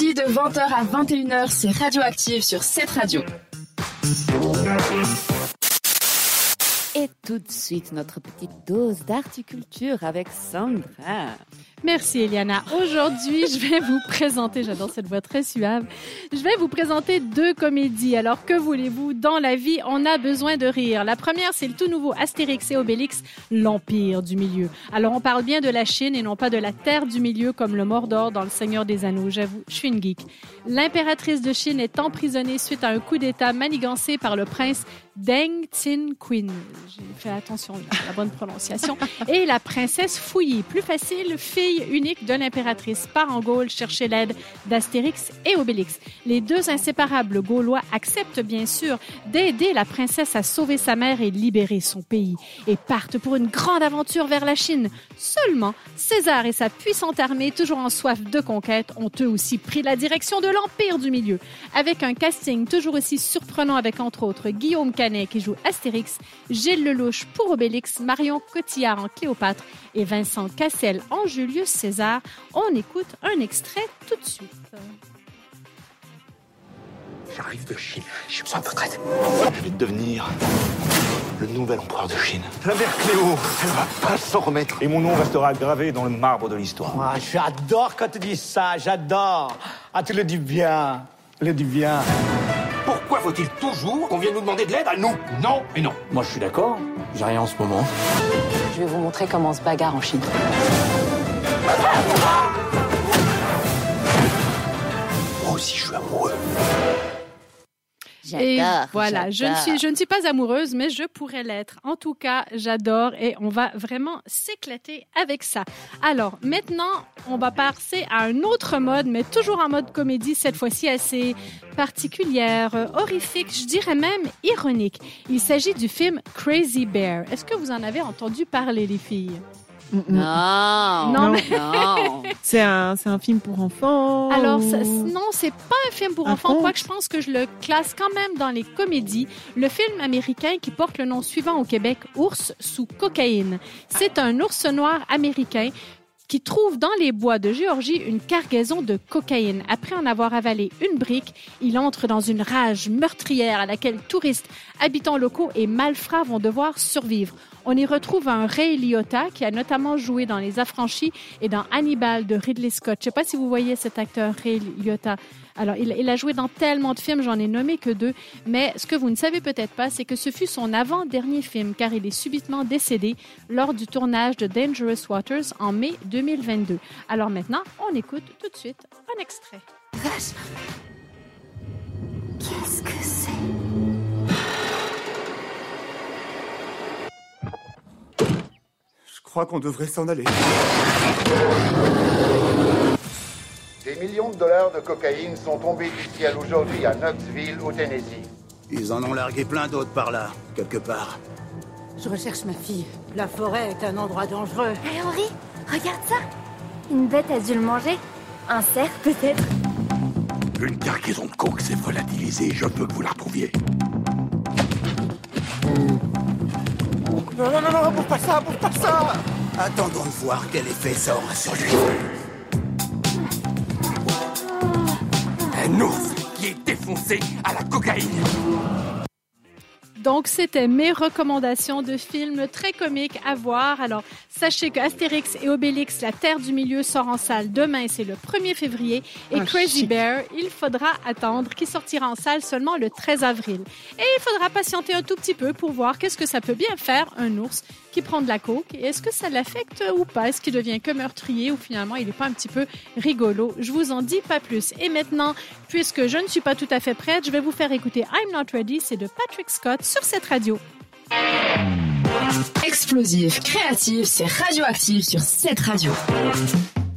de 20h à 21h, c'est Radioactive sur cette radio. Tout de suite, notre petite dose d'articulture avec Sandra. Merci Eliana. Aujourd'hui, je vais vous présenter, j'adore cette voix très suave, je vais vous présenter deux comédies. Alors que voulez-vous? Dans la vie, on a besoin de rire. La première, c'est le tout nouveau Astérix et Obélix, l'Empire du Milieu. Alors on parle bien de la Chine et non pas de la Terre du Milieu comme le Mordor dans Le Seigneur des Anneaux. J'avoue, je suis une geek. L'impératrice de Chine est emprisonnée suite à un coup d'État manigancé par le prince Deng Tin Queen. J'ai fait attention à la bonne prononciation. Et la princesse Fouilly, plus facile, fille unique de l'impératrice, part en Gaule chercher l'aide d'Astérix et Obélix. Les deux inséparables Gaulois acceptent bien sûr d'aider la princesse à sauver sa mère et libérer son pays et partent pour une grande aventure vers la Chine. Seulement, César et sa puissante armée, toujours en soif de conquête, ont eux aussi pris la direction de l'Empire du Milieu. Avec un casting toujours aussi surprenant avec entre autres Guillaume Canet qui joue Astérix, Gilles Lelouch pour Obélix, Marion Cotillard en Cléopâtre et Vincent Cassel en Julius César. On écoute un extrait tout de suite. J'arrive de Chine. J'ai besoin de votre aide. Je vais devenir le nouvel empereur de Chine. La mère Cléo, elle va pas s'en remettre. Et mon nom restera gravé dans le marbre de l'histoire. Ah, j'adore quand tu dis ça, j'adore. Ah, tu le dis bien. Tu le dis bien. Pourquoi faut-il toujours qu'on vienne nous demander de l'aide à nous Non et non. Moi, je suis d'accord. J'ai rien en ce moment. Je vais vous montrer comment on se bagarre en Chine. Moi aussi, je suis amoureux. Et voilà, je ne, suis, je ne suis pas amoureuse, mais je pourrais l'être. En tout cas, j'adore et on va vraiment s'éclater avec ça. Alors, maintenant, on va passer à un autre mode, mais toujours en mode comédie, cette fois-ci assez particulière, euh, horrifique, je dirais même ironique. Il s'agit du film Crazy Bear. Est-ce que vous en avez entendu parler, les filles? Non. Non, non. C'est un, c'est un film pour enfants. Alors, ça- non, c'est pas un film pour Un enfants, quoique je pense que je le classe quand même dans les comédies. Le film américain qui porte le nom suivant au Québec, Ours sous cocaïne. C'est un ours noir américain qui trouve dans les bois de Géorgie une cargaison de cocaïne. Après en avoir avalé une brique, il entre dans une rage meurtrière à laquelle touristes, habitants locaux et malfrats vont devoir survivre. On y retrouve un Ray Liotta qui a notamment joué dans Les Affranchis et dans Hannibal de Ridley Scott. Je ne sais pas si vous voyez cet acteur Ray Liotta. Alors, il, il a joué dans tellement de films, j'en ai nommé que deux. Mais ce que vous ne savez peut-être pas, c'est que ce fut son avant-dernier film, car il est subitement décédé lors du tournage de Dangerous Waters en mai 2022. Alors maintenant, on écoute tout de suite un extrait. Qu'est-ce que c'est? Je crois qu'on devrait s'en aller. Des millions de dollars de cocaïne sont tombés du ciel aujourd'hui à Knoxville, au Tennessee. Ils en ont largué plein d'autres par là, quelque part. Je recherche ma fille. La forêt est un endroit dangereux. Hé Henri, regarde ça Une bête a dû le manger Un cerf peut-être Une cargaison de coke s'est volatilisée. Je veux que vous la retrouviez. Non, non, non, non, bouffe pas ça, bouffe pas ça Attendons de voir quel effet ça aura sur lui. Un ours qui est défoncé à la cocaïne. Donc, c'était mes recommandations de films très comiques à voir. Alors, sachez que Astérix et Obélix, La Terre du Milieu, sort en salle demain, c'est le 1er février. Et Ah, Crazy chic. Bear, il faudra attendre, qui sortira en salle seulement le 13 avril. Et il faudra patienter un tout petit peu pour voir qu'est-ce que ça peut bien faire, un ours qui prend de la coke. Est-ce que ça l'affecte ou pas? Est-ce qu'il devient que meurtrier ou finalement il n'est pas un petit peu rigolo? Je vous en dis pas plus. Et maintenant, puisque je ne suis pas tout à fait prête, je vais vous faire écouter I'm Not Ready, c'est de Patrick Scott sur cette radio. Explosif, créatif, c'est radioactif sur cette radio.